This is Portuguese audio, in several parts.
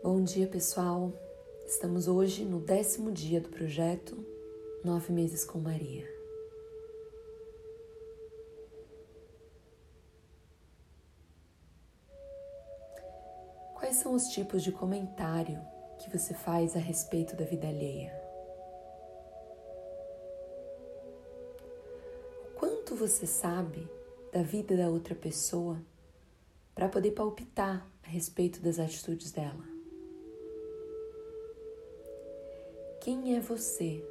Bom dia, pessoal. Estamos hoje no décimo dia do projeto Nove Meses com Maria. Quais são os tipos de comentário que você faz a respeito da vida alheia? O quanto você sabe da vida da outra pessoa para poder palpitar a respeito das atitudes dela? Quem é você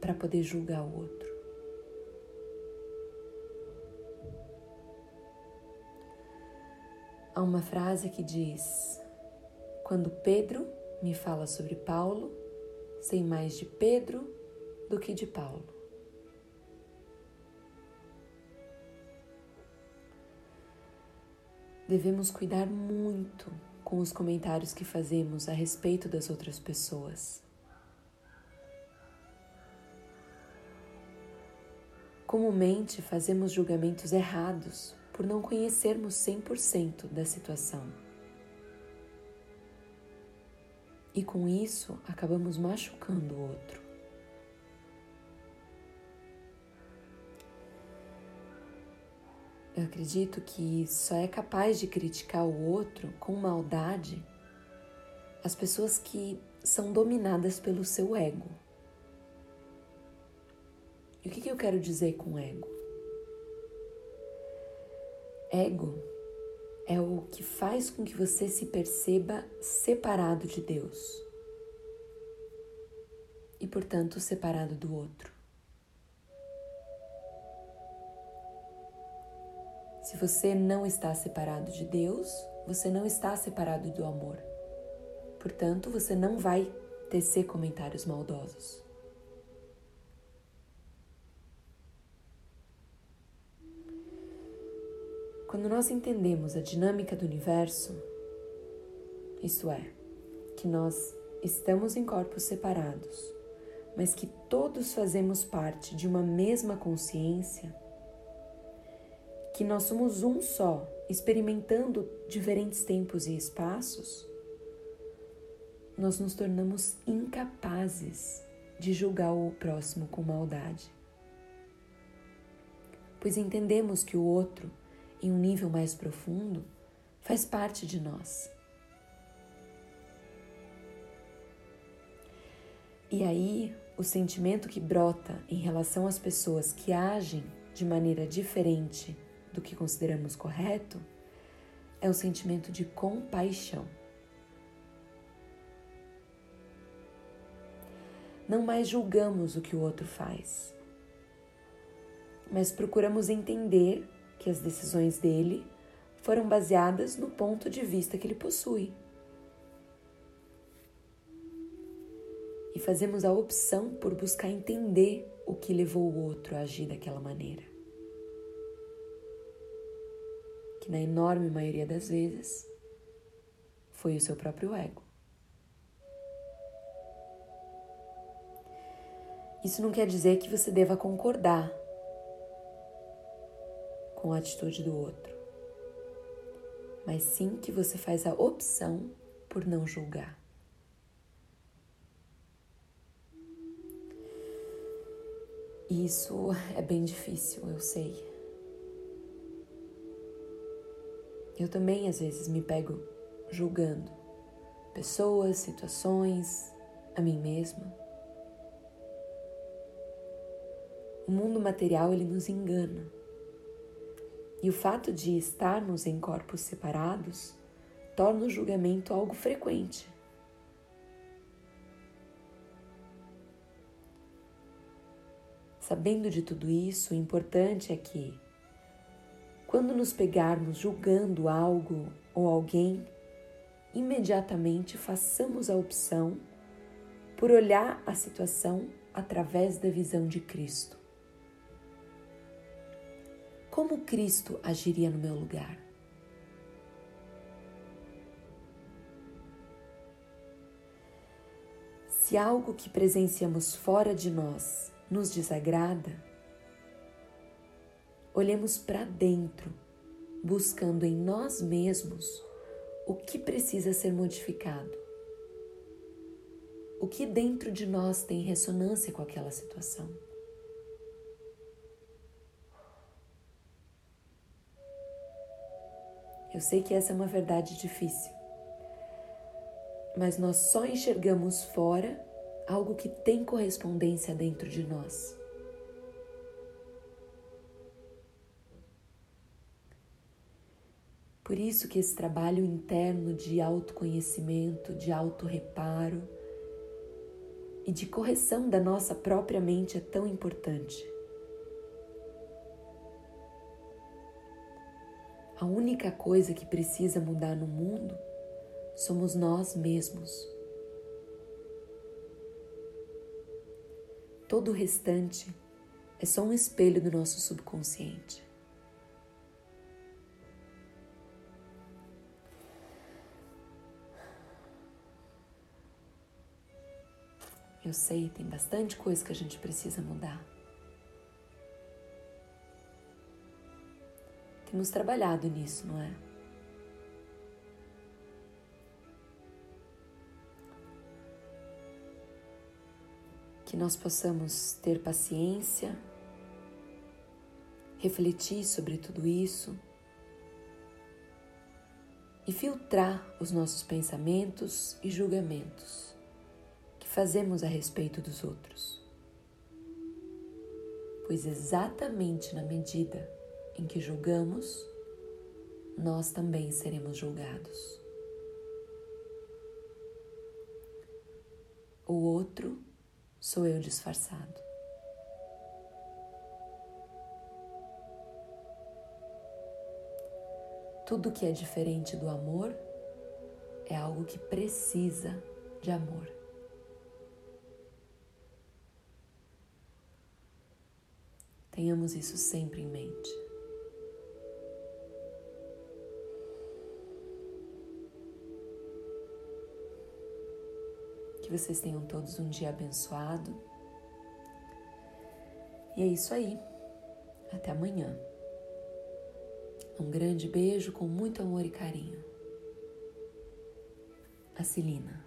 para poder julgar o outro? Há uma frase que diz: Quando Pedro me fala sobre Paulo, sei mais de Pedro do que de Paulo. Devemos cuidar muito com os comentários que fazemos a respeito das outras pessoas. Comumente fazemos julgamentos errados por não conhecermos 100% da situação. E com isso acabamos machucando o outro. Eu acredito que só é capaz de criticar o outro com maldade as pessoas que são dominadas pelo seu ego. E o que, eu quero dizer com ego? Ego é o que faz com que você se perceba separado de Deus e, portanto, separado do outro. Se você não está separado de Deus, você não está separado do amor. Portanto, você não vai tecer comentários maldosos. Quando nós entendemos a dinâmica do universo, isto é, que nós estamos em corpos separados, mas que todos fazemos parte de uma mesma consciência, que nós somos um só, experimentando diferentes tempos e espaços, nós nos tornamos incapazes de julgar o próximo com maldade. Pois entendemos que o outro em um nível mais profundo, faz parte de nós. E aí, o sentimento que brota em relação às pessoas que agem de maneira diferente do que consideramos correto é o sentimento de compaixão. Não mais julgamos o que o outro faz, mas procuramos entender que as decisões dele foram baseadas no ponto de vista que ele possui. E fazemos a opção por buscar entender o que levou o outro a agir daquela maneira. Que na enorme maioria das vezes foi o seu próprio ego. Isso não quer dizer que você deva concordar com a atitude do outro, mas sim que você faz a opção por não julgar. Isso é bem difícil, eu sei. Eu também às vezes me pego julgando pessoas, situações, a mim mesma. O mundo material ele nos engana. E o fato de estarmos em corpos separados torna o julgamento algo frequente. Sabendo de tudo isso, o importante é que, quando nos pegarmos julgando algo ou alguém, imediatamente façamos a opção por olhar a situação através da visão de Cristo. Como Cristo agiria no meu lugar? Se algo que presenciamos fora de nós nos desagrada, olhemos para dentro, buscando em nós mesmos o que precisa ser modificado, o que dentro de nós tem ressonância com aquela situação. Eu sei que essa é uma verdade difícil, mas nós só enxergamos fora algo que tem correspondência dentro de nós. Por isso que esse trabalho interno de autoconhecimento, de autorreparo e de correção da nossa própria mente é tão importante. A única coisa que precisa mudar no mundo somos nós mesmos. Todo o restante é só um espelho do nosso subconsciente. Eu sei, tem bastante coisa que a gente precisa mudar. Temos trabalhado nisso, não é? Que nós possamos ter paciência, refletir sobre tudo isso e filtrar os nossos pensamentos e julgamentos que fazemos a respeito dos outros. Pois exatamente na medida em que julgamos, nós também seremos julgados. O outro sou eu disfarçado. Tudo que é diferente do amor é algo que precisa de amor. Tenhamos isso sempre em mente. Que vocês tenham todos um dia abençoado. E é isso aí. Até amanhã. Um grande beijo com muito amor e carinho. A Celina.